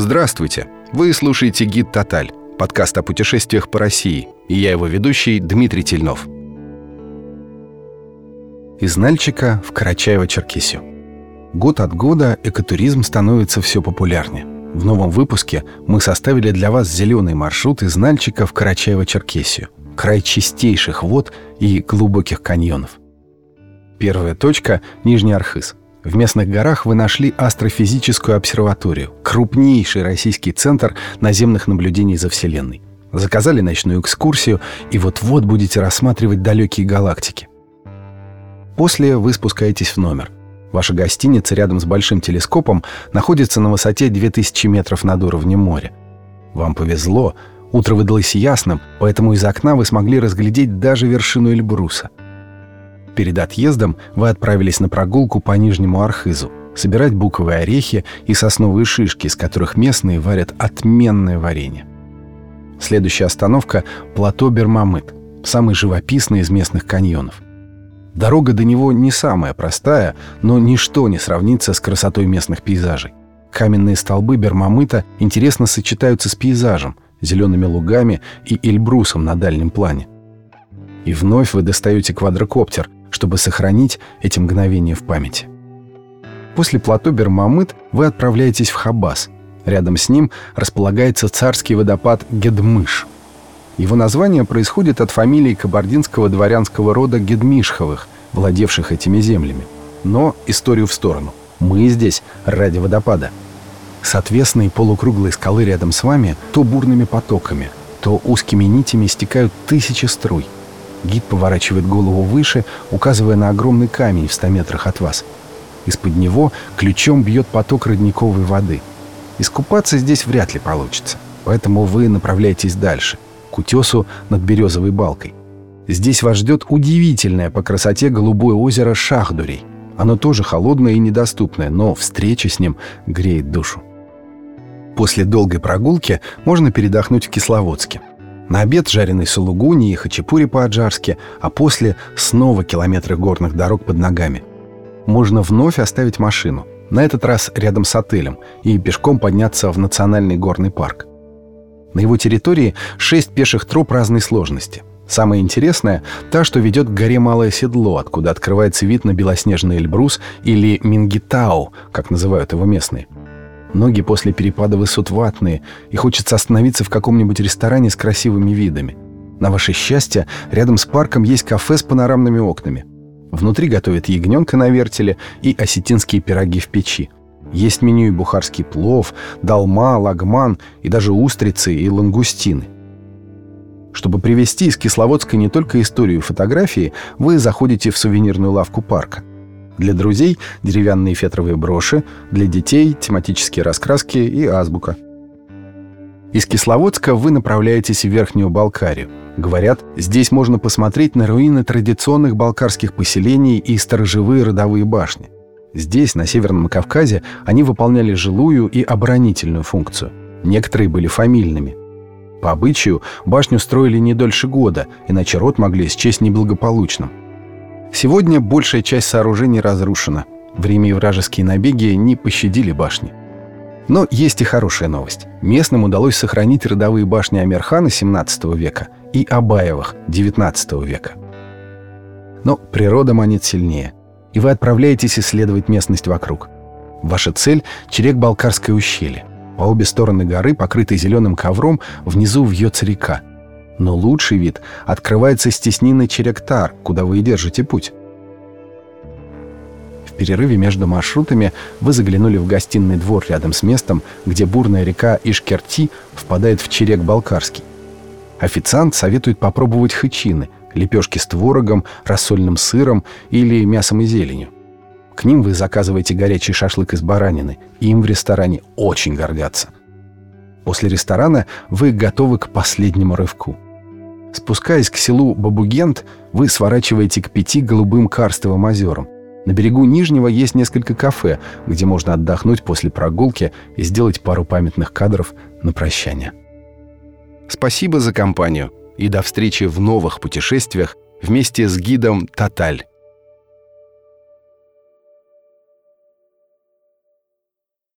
Здравствуйте! Вы слушаете «Гид Тоталь» – подкаст о путешествиях по России, и я его ведущий Дмитрий Тельнов. Из Нальчика в Карачаево-Черкесию. Год от года экотуризм становится все популярнее. В новом выпуске мы составили для вас зеленый маршрут из Нальчика в Карачаево-Черкесию, край чистейших вод и глубоких каньонов. Первая точка – Нижний Архыз – в местных горах вы нашли астрофизическую обсерваторию, крупнейший российский центр наземных наблюдений за Вселенной. Заказали ночную экскурсию и вот-вот будете рассматривать далекие галактики. После вы спускаетесь в номер. Ваша гостиница рядом с большим телескопом находится на высоте 2000 метров над уровнем моря. Вам повезло, утро выдалось ясным, поэтому из окна вы смогли разглядеть даже вершину Эльбруса – Перед отъездом вы отправились на прогулку по Нижнему Архизу, собирать буковые орехи и сосновые шишки, из которых местные варят отменное варенье. Следующая остановка – плато Бермамыт, самый живописный из местных каньонов. Дорога до него не самая простая, но ничто не сравнится с красотой местных пейзажей. Каменные столбы Бермамыта интересно сочетаются с пейзажем, зелеными лугами и Эльбрусом на дальнем плане. И вновь вы достаете квадрокоптер, чтобы сохранить эти мгновения в памяти. После плато Бермамыт вы отправляетесь в Хабас. Рядом с ним располагается царский водопад Гедмыш. Его название происходит от фамилии кабардинского дворянского рода Гедмишховых, владевших этими землями. Но историю в сторону. Мы здесь ради водопада. С отвесной полукруглой скалы рядом с вами то бурными потоками, то узкими нитями стекают тысячи струй – Гид поворачивает голову выше, указывая на огромный камень в 100 метрах от вас. Из-под него ключом бьет поток родниковой воды. Искупаться здесь вряд ли получится, поэтому вы направляетесь дальше, к утесу над березовой балкой. Здесь вас ждет удивительное по красоте голубое озеро Шахдурей. Оно тоже холодное и недоступное, но встреча с ним греет душу. После долгой прогулки можно передохнуть в Кисловодске. На обед жареный сулугуни и хачапури по-аджарски, а после снова километры горных дорог под ногами. Можно вновь оставить машину, на этот раз рядом с отелем, и пешком подняться в национальный горный парк. На его территории шесть пеших троп разной сложности. Самое интересное – та, что ведет к горе Малое Седло, откуда открывается вид на белоснежный Эльбрус или Мингитау, как называют его местные – Ноги после перепада высот ватные, и хочется остановиться в каком-нибудь ресторане с красивыми видами. На ваше счастье, рядом с парком есть кафе с панорамными окнами. Внутри готовят ягненка на вертеле и осетинские пироги в печи. Есть меню и бухарский плов, долма, лагман и даже устрицы и лангустины. Чтобы привезти из Кисловодска не только историю фотографии, вы заходите в сувенирную лавку парка. Для друзей – деревянные фетровые броши, для детей – тематические раскраски и азбука. Из Кисловодска вы направляетесь в Верхнюю Балкарию. Говорят, здесь можно посмотреть на руины традиционных балкарских поселений и сторожевые родовые башни. Здесь, на Северном Кавказе, они выполняли жилую и оборонительную функцию. Некоторые были фамильными. По обычаю, башню строили не дольше года, иначе род могли счесть неблагополучным. Сегодня большая часть сооружений разрушена. Время и вражеские набеги не пощадили башни. Но есть и хорошая новость. Местным удалось сохранить родовые башни Амирхана XVII века и Абаевых XIX века. Но природа манит сильнее, и вы отправляетесь исследовать местность вокруг. Ваша цель — Черек-Балкарское ущелье. По обе стороны горы, покрытой зеленым ковром, внизу вьется река — но лучший вид открывается с теснины Черектар, куда вы и держите путь. В перерыве между маршрутами вы заглянули в гостиный двор рядом с местом, где бурная река Ишкерти впадает в Черек Балкарский. Официант советует попробовать хычины, лепешки с творогом, рассольным сыром или мясом и зеленью. К ним вы заказываете горячий шашлык из баранины, и им в ресторане очень гордятся. После ресторана вы готовы к последнему рывку – Спускаясь к селу Бабугент, вы сворачиваете к пяти голубым карстовым озерам. На берегу Нижнего есть несколько кафе, где можно отдохнуть после прогулки и сделать пару памятных кадров на прощание. Спасибо за компанию и до встречи в новых путешествиях вместе с гидом «Тоталь».